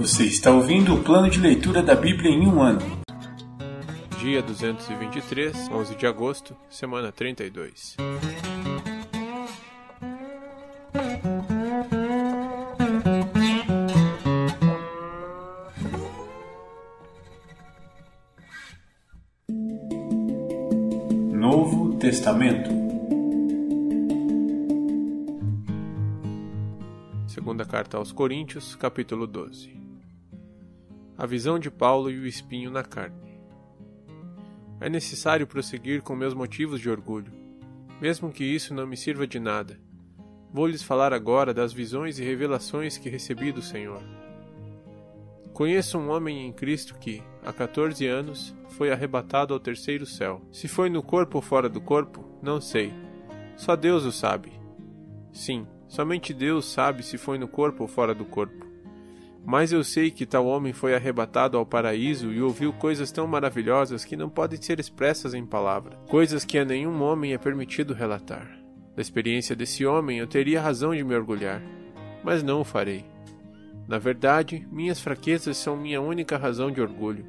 Você está ouvindo o plano de leitura da Bíblia em um ano. Dia 223, 11 de agosto, semana 32. Novo Testamento. Segunda carta aos Coríntios, capítulo 12. A visão de Paulo e o espinho na carne. É necessário prosseguir com meus motivos de orgulho, mesmo que isso não me sirva de nada. Vou lhes falar agora das visões e revelações que recebi do Senhor. Conheço um homem em Cristo que, há 14 anos, foi arrebatado ao terceiro céu. Se foi no corpo ou fora do corpo, não sei. Só Deus o sabe. Sim, somente Deus sabe se foi no corpo ou fora do corpo. Mas eu sei que tal homem foi arrebatado ao paraíso e ouviu coisas tão maravilhosas que não podem ser expressas em palavra, coisas que a nenhum homem é permitido relatar. Da experiência desse homem eu teria razão de me orgulhar, mas não o farei. Na verdade, minhas fraquezas são minha única razão de orgulho.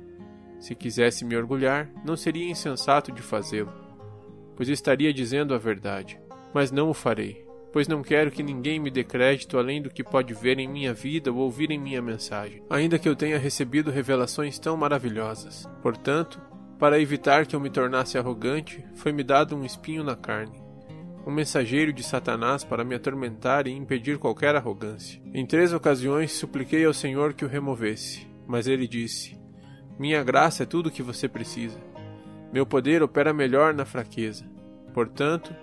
Se quisesse me orgulhar, não seria insensato de fazê-lo, pois estaria dizendo a verdade. Mas não o farei, pois não quero que ninguém me dê crédito além do que pode ver em minha vida ou ouvir em minha mensagem, ainda que eu tenha recebido revelações tão maravilhosas. Portanto, para evitar que eu me tornasse arrogante, foi-me dado um espinho na carne, um mensageiro de Satanás para me atormentar e impedir qualquer arrogância. Em três ocasiões supliquei ao Senhor que o removesse, mas ele disse: Minha graça é tudo o que você precisa. Meu poder opera melhor na fraqueza. Portanto,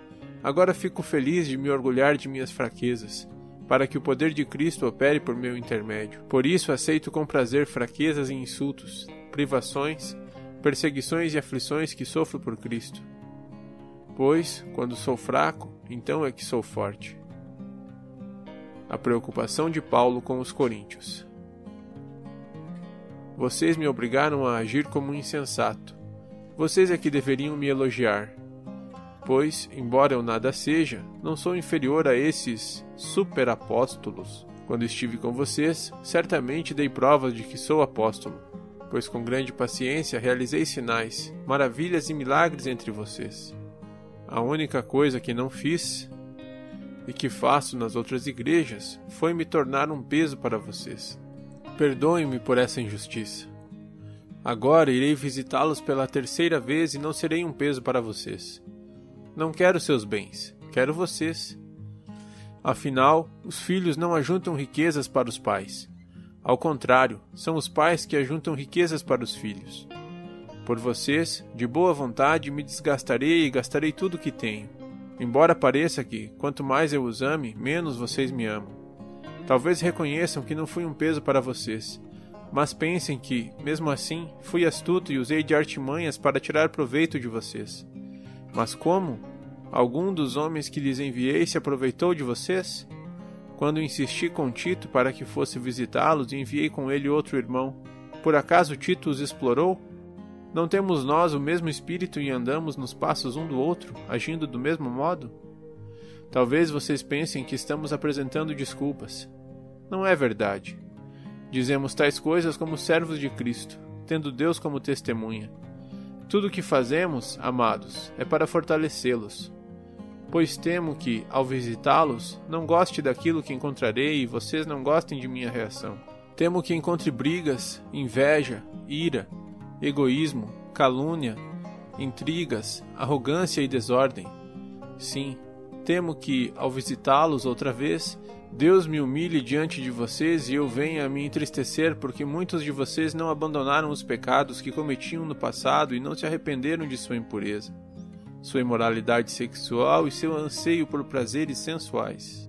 Agora fico feliz de me orgulhar de minhas fraquezas, para que o poder de Cristo opere por meu intermédio. Por isso aceito com prazer fraquezas e insultos, privações, perseguições e aflições que sofro por Cristo. Pois, quando sou fraco, então é que sou forte. A preocupação de Paulo com os coríntios. Vocês me obrigaram a agir como um insensato. Vocês é que deveriam me elogiar, pois, embora eu nada seja, não sou inferior a esses superapóstolos. Quando estive com vocês, certamente dei provas de que sou apóstolo, pois com grande paciência realizei sinais, maravilhas e milagres entre vocês. A única coisa que não fiz e que faço nas outras igrejas foi me tornar um peso para vocês. Perdoem-me por essa injustiça. Agora irei visitá-los pela terceira vez e não serei um peso para vocês. Não quero seus bens, quero vocês. Afinal, os filhos não ajuntam riquezas para os pais. Ao contrário, são os pais que ajuntam riquezas para os filhos. Por vocês, de boa vontade, me desgastarei e gastarei tudo o que tenho. Embora pareça que, quanto mais eu os ame, menos vocês me amam. Talvez reconheçam que não fui um peso para vocês, mas pensem que, mesmo assim, fui astuto e usei de artimanhas para tirar proveito de vocês. Mas como? Algum dos homens que lhes enviei se aproveitou de vocês? Quando insisti com Tito para que fosse visitá-los, enviei com ele outro irmão. Por acaso Tito os explorou? Não temos nós o mesmo espírito e andamos nos passos um do outro, agindo do mesmo modo? Talvez vocês pensem que estamos apresentando desculpas. Não é verdade. Dizemos tais coisas como servos de Cristo, tendo Deus como testemunha. Tudo o que fazemos, amados, é para fortalecê-los. Pois temo que, ao visitá-los, não goste daquilo que encontrarei e vocês não gostem de minha reação. Temo que encontre brigas, inveja, ira, egoísmo, calúnia, intrigas, arrogância e desordem. Sim, temo que, ao visitá-los outra vez, Deus me humilhe diante de vocês e eu venha a me entristecer porque muitos de vocês não abandonaram os pecados que cometiam no passado e não se arrependeram de sua impureza, sua imoralidade sexual e seu anseio por prazeres sensuais.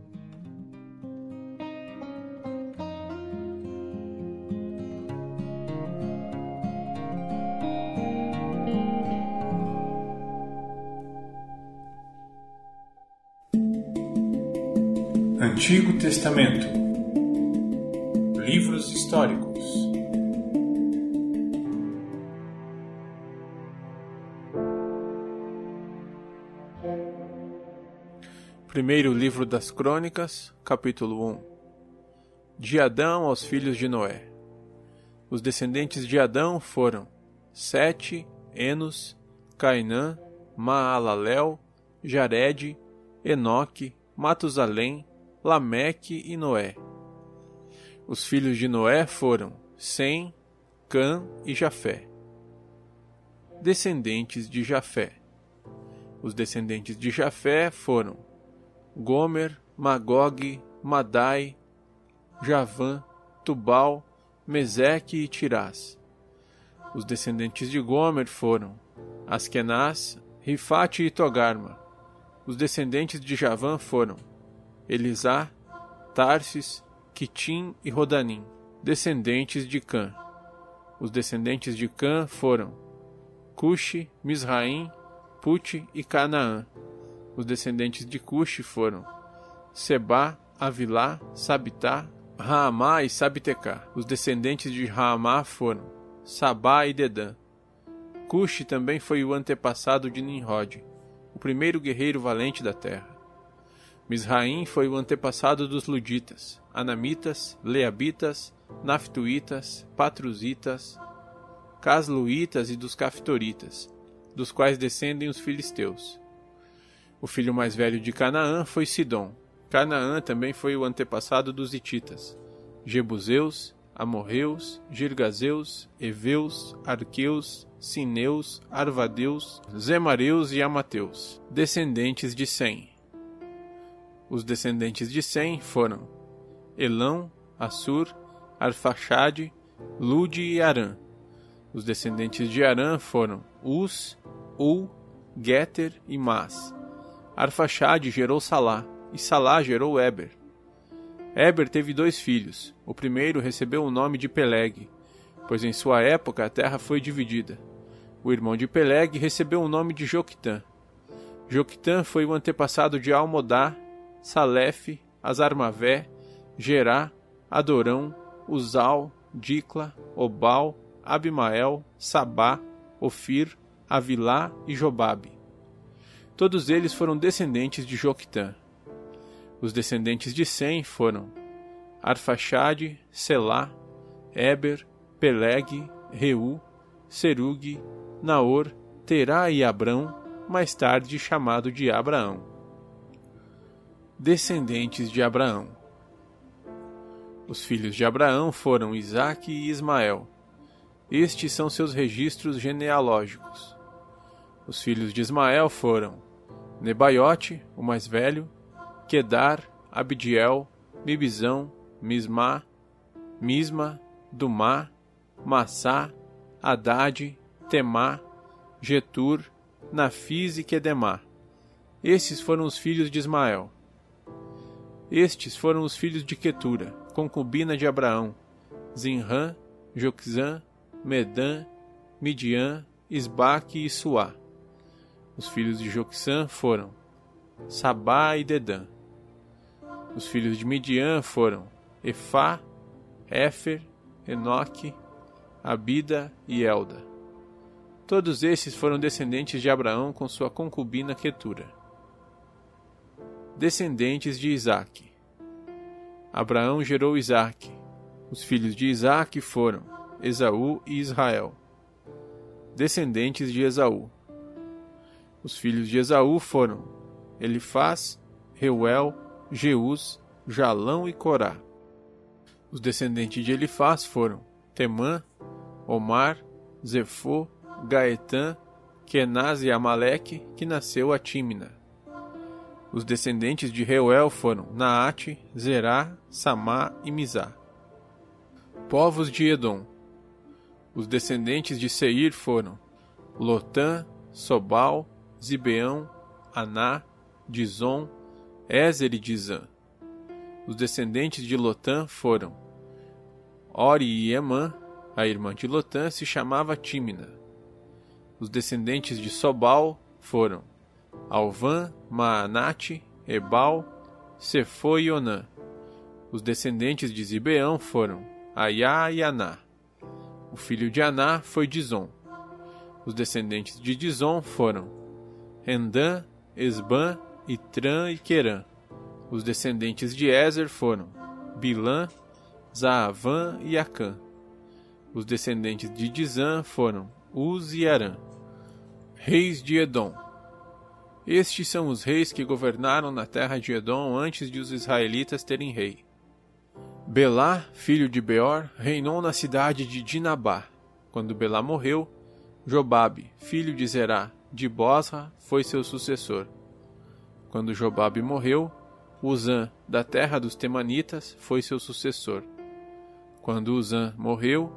Antigo Testamento Livros históricos Primeiro livro das Crônicas, capítulo 1 De Adão aos filhos de Noé Os descendentes de Adão foram Sete, Enos, Cainã, Maalalel, Jared, Enoque, Matusalém, Lameque e Noé. Os filhos de Noé foram Sem, Cã e Jafé. Descendentes de Jafé. Os descendentes de Jafé foram Gomer, Magog, Madai, Javã, Tubal, Meseque e Tirás. Os descendentes de Gomer foram Askenaz, Rifate e Togarma. Os descendentes de Javã foram Elisá, Tarsis, Quitim e Rodanim, descendentes de Cã. Os descendentes de Cã foram Cuxi, Misraim, Pute e Canaã. Os descendentes de Cuxi foram Seba, Avilá, Sabitá, Raamá e Sabitecá. Os descendentes de Raamá foram Sabá e Dedã. Cuxi também foi o antepassado de Nimrod, o primeiro guerreiro valente da terra. Misraim foi o antepassado dos Luditas, Anamitas, Leabitas, Naftuitas, Patruzitas, Casluitas e dos Caftoritas, dos quais descendem os filisteus. O filho mais velho de Canaã foi Sidom. Canaã também foi o antepassado dos Hititas, Jebuseus, Amorreus, Girgazeus, Eveus, Arqueus, Sineus, Arvadeus, Zemareus e Amateus, descendentes de Sem. Os descendentes de Sem foram Elão, Assur, Arfaxade, Lude e Arã. Os descendentes de Arã foram Us, Ul, Geter e Mas. Arfaxade gerou Salá, e Salá gerou Eber. Eber teve dois filhos. O primeiro recebeu o nome de Peleg, pois em sua época a terra foi dividida. O irmão de Peleg recebeu o nome de Joquitã. Joquitã foi o antepassado de Almodá, Salef, Azarmavé, Gerá, Adorão, Uzal, Dicla, Obal, Abimael, Sabá, Ofir, Avilá e Jobabe. Todos eles foram descendentes de Joquitã. Os descendentes de Sem foram Arfaxade, Selá, Eber, Peleg, Reu, Serug, Naor, Terá e Abrão, mais tarde chamado de Abraão. Descendentes de Abraão. Os filhos de Abraão foram Isaque e Ismael. Estes são seus registros genealógicos. Os filhos de Ismael foram Nebaiote, o mais velho, Quedar, Abdiel, Mibizão, Mismá, Misma, Dumá, Massá, Haddad, Temá, Getur, Nafis e Quedemá. Esses foram os filhos de Ismael. Estes foram os filhos de Quetura, concubina de Abraão, Zinrã, Joxã, Medã, Midian, Isbaque e Suá. Os filhos de Joxã foram Sabá e Dedã. Os filhos de Midian foram Efá, Éfer, Enoque, Abida e Elda. Todos esses foram descendentes de Abraão com sua concubina Quetura. Descendentes de Isaque. Abraão gerou Isaque. Os filhos de Isaque foram Esaú e Israel. Descendentes de Esaú. Os filhos de Esaú foram Elifaz, Reuel, Jeus, Jalão e Corá. Os descendentes de Elifaz foram Temã, Omar, Zefô, Gaetã, Kenaz e Amaleque, que nasceu a Tímina. Os descendentes de Reuel foram Naate, Zerá, Samá e Mizá. Povos de Edom. Os descendentes de Seir foram Lotã, Sobal, Zibeão, Aná, Dizon, Ézer e Dizã. Os descendentes de Lotã foram Ori e Emã, a irmã de Lotã se chamava Tímina. Os descendentes de Sobal foram Alvã, Maanate, Ebal, Sefo e Onã. Os descendentes de Zibeão foram Aiá e Aná. O filho de Aná foi Dizon. Os descendentes de Dizon foram Rendã, Esbã, Itran e Querã. Os descendentes de Ezer foram Bilã, Zaavã e Acã. Os descendentes de Dizã foram Uz e Arã, reis de Edom. Estes são os reis que governaram na terra de Edom antes de os israelitas terem rei. Belá, filho de Beor, reinou na cidade de Dinabá. Quando Belá morreu, Jobabe, filho de Zerá, de Bosra, foi seu sucessor. Quando Jobabe morreu, Uzã, da terra dos Temanitas, foi seu sucessor. Quando Uzã morreu,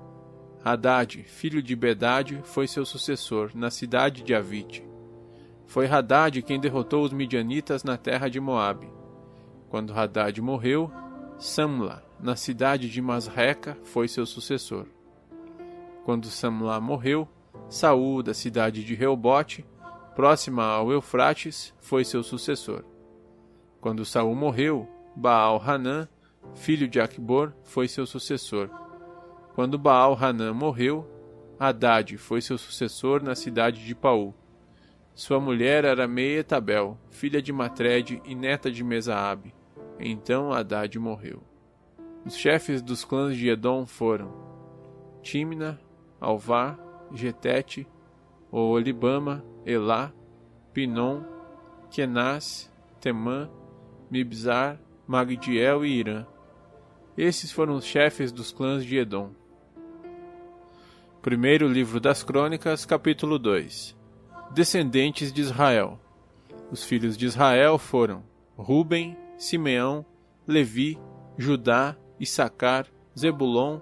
Haddad, filho de Bedade, foi seu sucessor, na cidade de Avite. Foi Haddad quem derrotou os midianitas na terra de Moabe. Quando Haddad morreu, Samla, na cidade de Masreca, foi seu sucessor. Quando Samla morreu, Saul, da cidade de Reobote, próxima ao Eufrates, foi seu sucessor. Quando Saul morreu, Baal Hanã, filho de Acbor, foi seu sucessor. Quando Baal Hanã morreu, Haddad foi seu sucessor na cidade de Paú. Sua mulher era Meetabel, filha de Matred e neta de Mesaabe. Então Haddad morreu. Os chefes dos clãs de Edom foram Timna, Alvá, Getete, Oolibama, Elá, Pinom, Kenaz, Temã, Mibzar, Magdiel e Irã. Esses foram os chefes dos clãs de Edom. Primeiro livro das Crônicas, capítulo 2 Descendentes de Israel. Os filhos de Israel foram Ruben, Simeão, Levi, Judá, Issacar, Zebulon,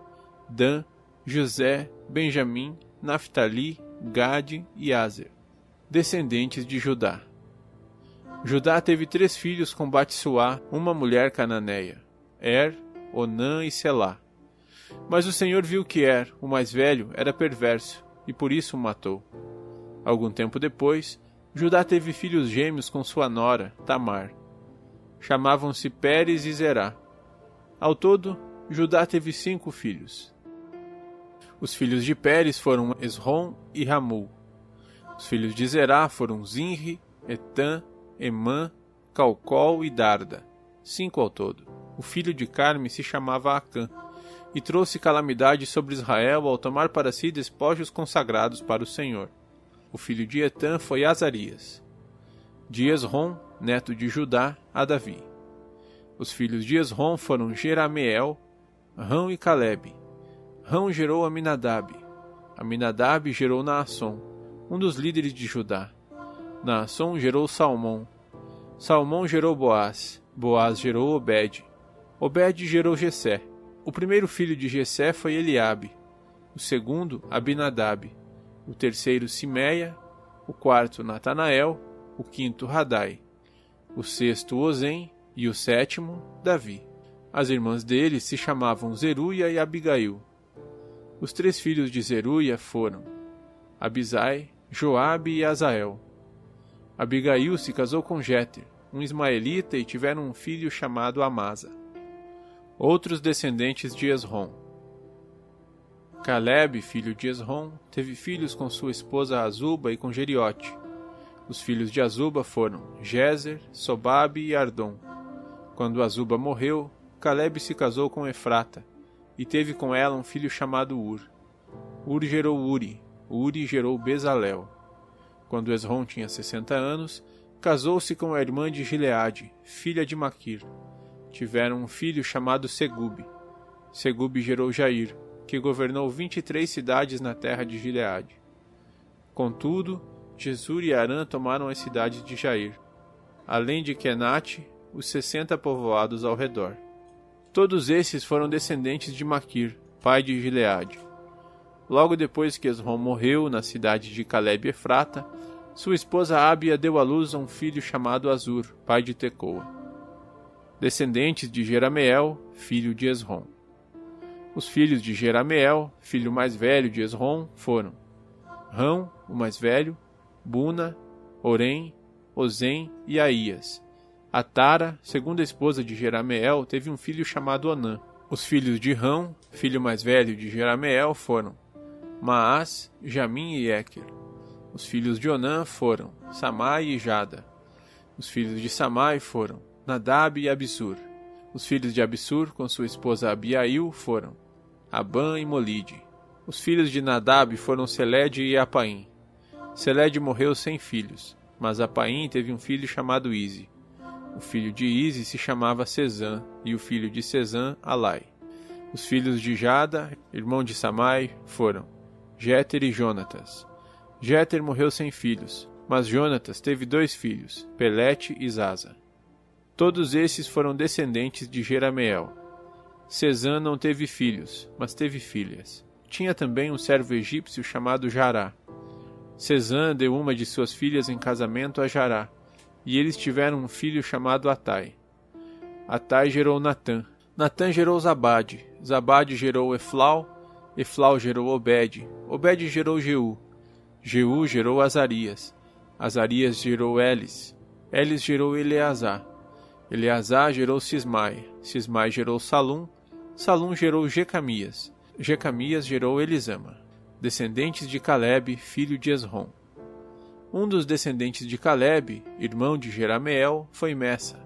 Dan, José, Benjamim, Naphtali, Gade e Azer. Descendentes de Judá. Judá teve três filhos com Batsuá, uma mulher cananeia, Er, Onã e Selá. Mas o Senhor viu que Er, o mais velho, era perverso, e por isso o matou. Algum tempo depois, Judá teve filhos gêmeos com sua nora, Tamar. Chamavam-se Pérez e Zerá. Ao todo, Judá teve cinco filhos. Os filhos de Pérez foram Esrom e Ramul. Os filhos de Zerá foram Zinri, Etan, Emã, Calcol e Darda, cinco ao todo. O filho de Carme se chamava Acã, e trouxe calamidade sobre Israel ao tomar para si despojos consagrados para o Senhor. O filho de Etan foi Azarias. De Esrom, neto de Judá, a Davi. Os filhos de Esrom foram Jerameel, Rão e Caleb. Rão gerou Aminadab. Aminadab gerou Naasson, um dos líderes de Judá. Naasson gerou Salmão. Salmão gerou Boaz. Boaz gerou Obed. Obed gerou Jessé. O primeiro filho de Jessé foi Eliabe. O segundo, Abinadab o terceiro Simeia, o quarto Natanael, o quinto Radai, o sexto Ozem e o sétimo Davi. As irmãs dele se chamavam Zeruia e Abigail. Os três filhos de Zeruia foram Abisai, Joabe e Azael. Abigail se casou com Jéter, um ismaelita, e tiveram um filho chamado Amasa. Outros descendentes de Esrom. Caleb, filho de Esrom, teve filhos com sua esposa Azuba e com Geriote. Os filhos de Azuba foram Jezer, Sobabe e Ardom. Quando Azuba morreu, Caleb se casou com Efrata e teve com ela um filho chamado Ur. Ur gerou Uri, Uri gerou Bezalel. Quando Esrom tinha sessenta anos, casou-se com a irmã de Gileade, filha de Maquir. Tiveram um filho chamado Segube. Segube gerou Jair, que governou vinte e três cidades na terra de Gileade. Contudo, Jesur e Arã tomaram as cidades de Jair, além de Kenate, os sessenta povoados ao redor. Todos esses foram descendentes de Maquir, pai de Gileade. Logo depois que Esrom morreu na cidade de Caleb Efrata, sua esposa Abia deu à luz a um filho chamado Azur, pai de Tecoa. Descendentes de Jerameel, filho de Esrom. Os filhos de Jerameel, filho mais velho de Esrom, foram Rão, o mais velho, Buna, Orem, Ozem e Aías. A Tara, segunda esposa de Jerameel, teve um filho chamado Onã. Os filhos de Rão, filho mais velho de Jerameel, foram Maás, Jamim e Eker. Os filhos de Onã foram Samai e Jada. Os filhos de Samai foram Nadab e Absur. Os filhos de Absur, com sua esposa Abiail, foram Abã e Molide. Os filhos de Nadab foram Seled e Apaim. Seled morreu sem filhos, mas Apaim teve um filho chamado Ize. O filho de Ize se chamava Cezã, e o filho de Cezã, Alai. Os filhos de Jada, irmão de Samai, foram Jéter e Jonatas. Jéter morreu sem filhos, mas Jonatas teve dois filhos, Pelete e Zaza. Todos esses foram descendentes de Jerameel. Cezã não teve filhos, mas teve filhas. Tinha também um servo egípcio chamado Jará. Cezã deu uma de suas filhas em casamento a Jará, e eles tiveram um filho chamado Atai. Atai gerou Natã. Natã gerou Zabade. Zabade gerou Eflau. Eflau gerou Obed. Obed gerou Jeú. Jeú gerou Azarias. Azarias gerou Elis. Elis gerou Eleazar. Eleazar gerou Sismai. Sismai gerou Salum. Salum gerou Jecamias. Jecamias gerou Elisama. Descendentes de Caleb, filho de Esrom. Um dos descendentes de Caleb, irmão de Jerameel, foi Messa,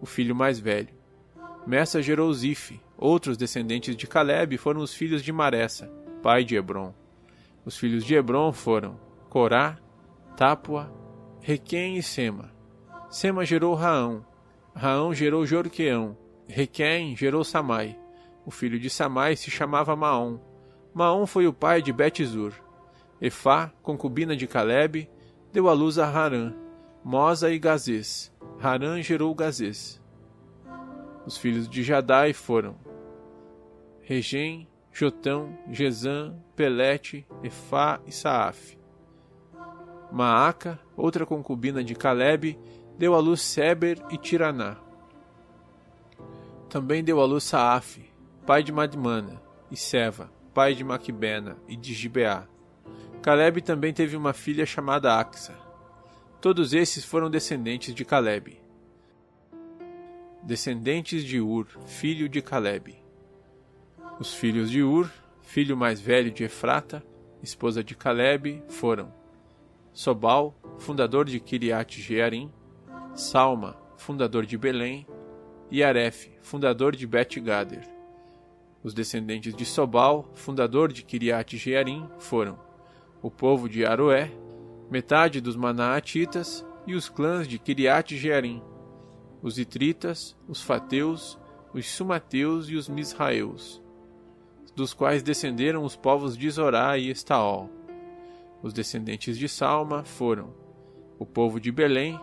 o filho mais velho. Messa gerou Zife. Outros descendentes de Caleb foram os filhos de Maressa, pai de Hebron. Os filhos de Hebron foram Corá, Tápua, Requém e Sema. Sema gerou Raão. Raão gerou Jorqueão. Requém gerou Samai. O filho de Samai se chamava Maom. Maom foi o pai de Betizur. Efá, concubina de Caleb, deu à luz a Harã, Mosa e Gazês. Harã gerou Gazês. Os filhos de Jadai foram Regem, Jotão, Jezã, Pelete, Efá e Saaf. Maaca, outra concubina de Caleb, deu à luz Seber e Tiraná. Também deu à luz Saaf, pai de Madmana, e Seva, pai de Maquibena e de Gibeá. Caleb também teve uma filha chamada Axa. Todos esses foram descendentes de Caleb. Descendentes de Ur, filho de Caleb. Os filhos de Ur, filho mais velho de Efrata, esposa de Caleb, foram Sobal, fundador de Kiriat Jearim, Salma, fundador de Belém, e Aref, fundador de Bet-Gader. Os descendentes de Sobal, fundador de Kiriat Jearim, foram o povo de Aroé, metade dos Manaatitas e os clãs de Kiriat Jearim, os Itritas, os Fateus, os Sumateus e os Misraeus, dos quais descenderam os povos de Zorá e Estaol. Os descendentes de Salma foram o povo de Belém,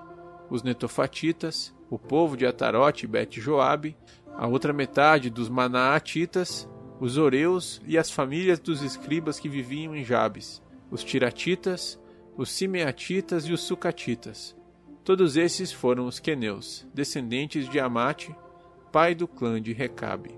os Netofatitas, o povo de Atarote e Bet-Joabe, a outra metade dos Manaatitas, os Oreus e as famílias dos escribas que viviam em Jabes, os Tiratitas, os Simeatitas e os Sucatitas. Todos esses foram os queneus, descendentes de Amate, pai do clã de Recabe.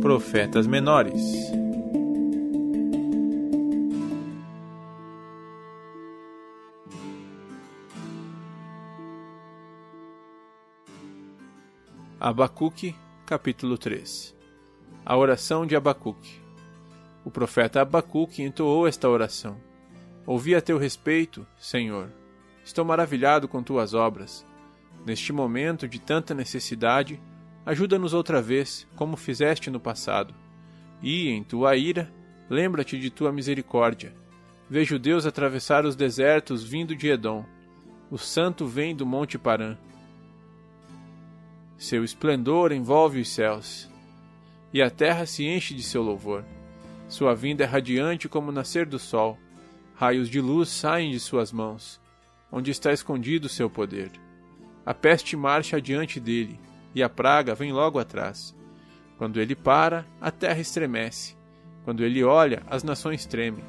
Profetas menores. Abacuque, capítulo 3 A oração de Abacuque O profeta Abacuque entoou esta oração. Ouvi a teu respeito, Senhor. Estou maravilhado com tuas obras. Neste momento de tanta necessidade, Ajuda-nos outra vez, como fizeste no passado. E, em tua ira, lembra-te de tua misericórdia. Vejo Deus atravessar os desertos vindo de Edom. O santo vem do monte Parã. Seu esplendor envolve os céus, e a terra se enche de seu louvor. Sua vinda é radiante como o nascer do sol. Raios de luz saem de suas mãos, onde está escondido seu poder. A peste marcha adiante dele, e a praga vem logo atrás. Quando ele para, a terra estremece. Quando ele olha, as nações tremem.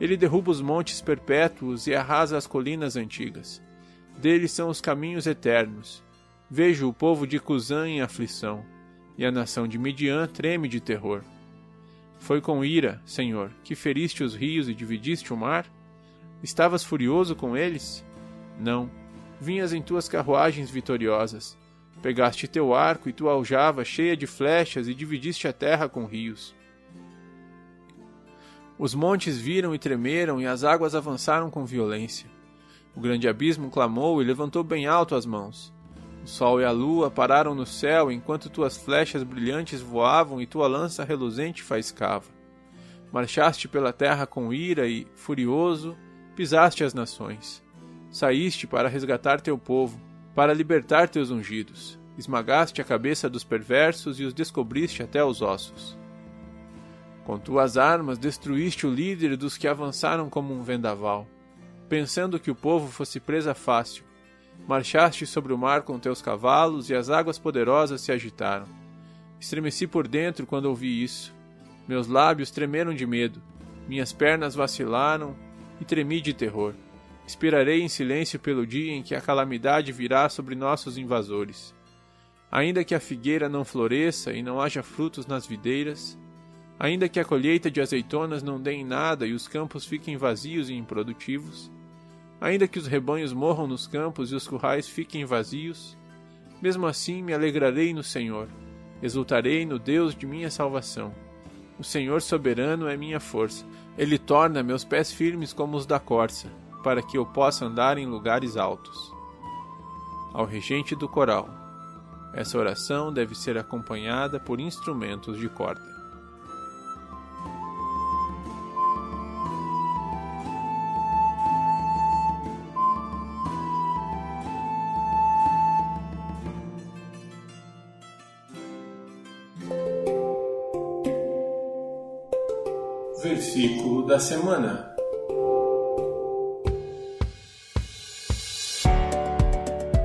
Ele derruba os montes perpétuos e arrasa as colinas antigas. Deles são os caminhos eternos. Vejo o povo de Cusã em aflição, e a nação de Midian treme de terror. Foi com ira, Senhor, que feriste os rios e dividiste o mar? Estavas furioso com eles? Não. Vinhas em tuas carruagens vitoriosas. Pegaste teu arco e tua aljava cheia de flechas e dividiste a terra com rios. Os montes viram e tremeram, e as águas avançaram com violência. O grande abismo clamou e levantou bem alto as mãos. O sol e a lua pararam no céu enquanto tuas flechas brilhantes voavam e tua lança reluzente faiscava. Marchaste pela terra com ira e, furioso, pisaste as nações. Saíste para resgatar teu povo, para libertar teus ungidos. Esmagaste a cabeça dos perversos e os descobriste até os ossos. Com tuas armas destruíste o líder dos que avançaram como um vendaval. Pensando que o povo fosse presa fácil, marchaste sobre o mar com teus cavalos e as águas poderosas se agitaram. Estremeci por dentro quando ouvi isso. Meus lábios tremeram de medo, minhas pernas vacilaram e tremi de terror. Esperarei em silêncio pelo dia em que a calamidade virá sobre nossos invasores. Ainda que a figueira não floresça e não haja frutos nas videiras, Ainda que a colheita de azeitonas não dê em nada e os campos fiquem vazios e improdutivos, ainda que os rebanhos morram nos campos e os currais fiquem vazios, mesmo assim me alegrarei no Senhor, exultarei no Deus de minha salvação. O Senhor soberano é minha força. Ele torna meus pés firmes como os da corça, para que eu possa andar em lugares altos. Ao regente do coral. Essa oração deve ser acompanhada por instrumentos de corda. Versículo da semana.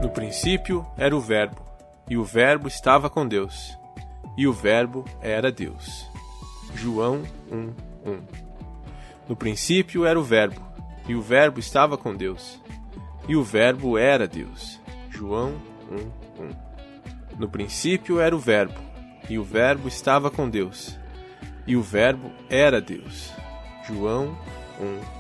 No princípio era o Verbo, e o Verbo estava com Deus, e o Verbo era Deus. João 1:1. No princípio era o Verbo, e o Verbo estava com Deus, e o Verbo era Deus. João 1:1. No princípio era o Verbo, e o Verbo estava com Deus, e o Verbo era Deus. João 1, 1.